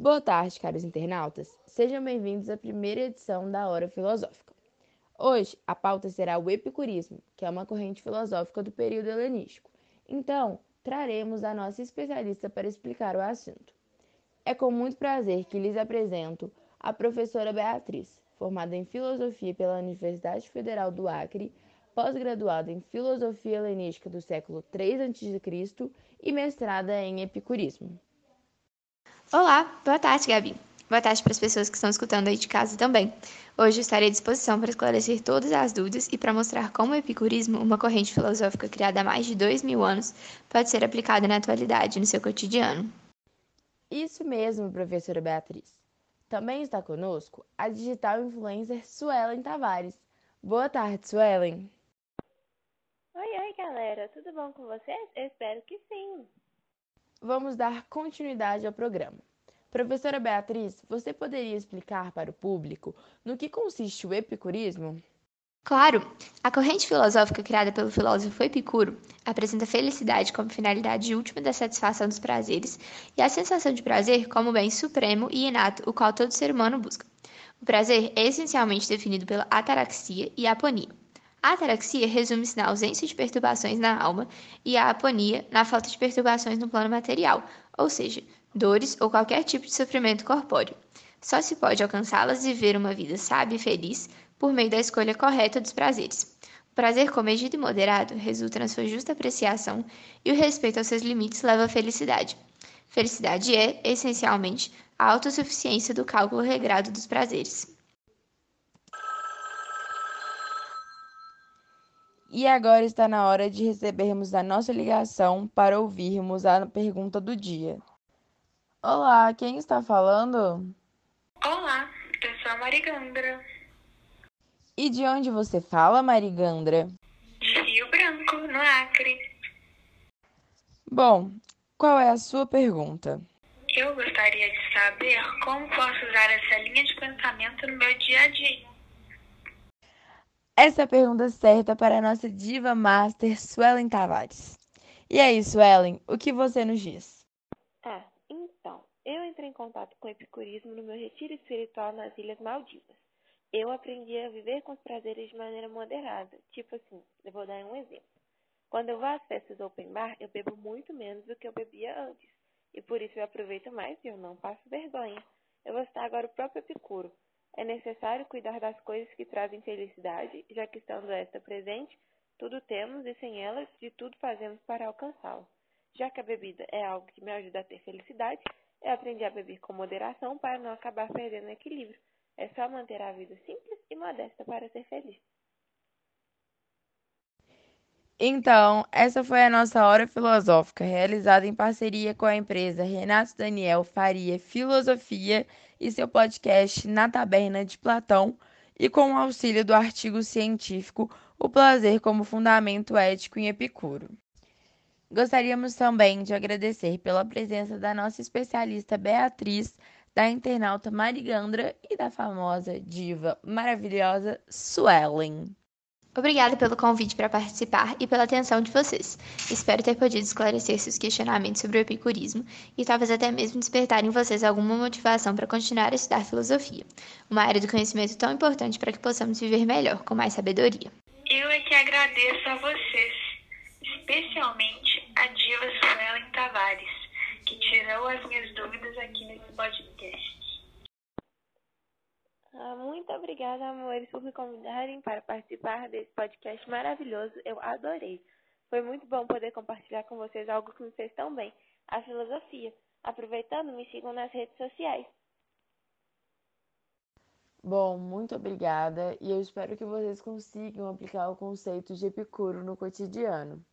Boa tarde, caros internautas. Sejam bem-vindos à primeira edição da Hora Filosófica. Hoje, a pauta será o epicurismo, que é uma corrente filosófica do período helenístico. Então, traremos a nossa especialista para explicar o assunto. É com muito prazer que lhes apresento a professora Beatriz, formada em Filosofia pela Universidade Federal do Acre, pós-graduada em Filosofia Helenística do século III a.C. e mestrada em Epicurismo. Olá, boa tarde, Gabi. Boa tarde para as pessoas que estão escutando aí de casa também. Hoje estarei à disposição para esclarecer todas as dúvidas e para mostrar como o epicurismo, uma corrente filosófica criada há mais de dois mil anos, pode ser aplicada na atualidade, no seu cotidiano. Isso mesmo, professora Beatriz. Também está conosco a digital influencer Suelen Tavares. Boa tarde, Suelen. Oi, oi, galera. Tudo bom com vocês? Eu espero que sim. Vamos dar continuidade ao programa. Professora Beatriz, você poderia explicar para o público no que consiste o epicurismo? Claro! A corrente filosófica criada pelo filósofo Epicuro apresenta a felicidade como finalidade última da satisfação dos prazeres e a sensação de prazer como bem supremo e inato, o qual todo ser humano busca. O prazer é essencialmente definido pela ataraxia e aponia. A ataraxia resume-se na ausência de perturbações na alma e a aponia na falta de perturbações no plano material, ou seja, dores ou qualquer tipo de sofrimento corpóreo. Só se pode alcançá-las e viver uma vida sábia e feliz por meio da escolha correta dos prazeres. O prazer comedido e moderado resulta na sua justa apreciação e o respeito aos seus limites leva à felicidade. Felicidade é, essencialmente, a autossuficiência do cálculo regrado dos prazeres. E agora está na hora de recebermos a nossa ligação para ouvirmos a pergunta do dia. Olá, quem está falando? Olá, eu sou a Marigandra. E de onde você fala, Marigandra? De Rio Branco, no Acre. Bom, qual é a sua pergunta? Eu gostaria de saber como posso usar essa linha de pensamento no meu dia a dia. Essa é a pergunta certa para a nossa diva master Suelen Tavares. E aí, Suelen, o que você nos diz? Ah, então, eu entrei em contato com o epicurismo no meu retiro espiritual nas Ilhas Maldivas eu aprendi a viver com os prazeres de maneira moderada. Tipo assim, eu vou dar um exemplo. Quando eu vou às festas open bar, eu bebo muito menos do que eu bebia antes. E por isso eu aproveito mais e eu não passo vergonha. Eu vou estar agora o próprio Epicuro. É necessário cuidar das coisas que trazem felicidade, já que estando esta presente, tudo temos e sem elas, de tudo fazemos para alcançá-la. Já que a bebida é algo que me ajuda a ter felicidade, eu aprendi a beber com moderação para não acabar perdendo o equilíbrio. É só manter a vida simples e modesta para ser feliz. Então, essa foi a nossa hora filosófica, realizada em parceria com a empresa Renato Daniel Faria Filosofia e seu podcast Na Taberna de Platão, e com o auxílio do artigo científico O Prazer como Fundamento Ético em Epicuro. Gostaríamos também de agradecer pela presença da nossa especialista Beatriz da internauta Marigandra e da famosa diva maravilhosa Suelen. Obrigada pelo convite para participar e pela atenção de vocês. Espero ter podido esclarecer seus questionamentos sobre o epicurismo e talvez até mesmo despertar em vocês alguma motivação para continuar a estudar filosofia, uma área do conhecimento tão importante para que possamos viver melhor, com mais sabedoria. Eu é que agradeço a vocês, especialmente a diva Suelen Tavares que tirou as minhas dúvidas aqui nesse podcast. Ah, muito obrigada, amores, por me convidarem para participar desse podcast maravilhoso. Eu adorei. Foi muito bom poder compartilhar com vocês algo que me fez tão bem, a filosofia. Aproveitando, me sigam nas redes sociais. Bom, muito obrigada e eu espero que vocês consigam aplicar o conceito de Epicuro no cotidiano.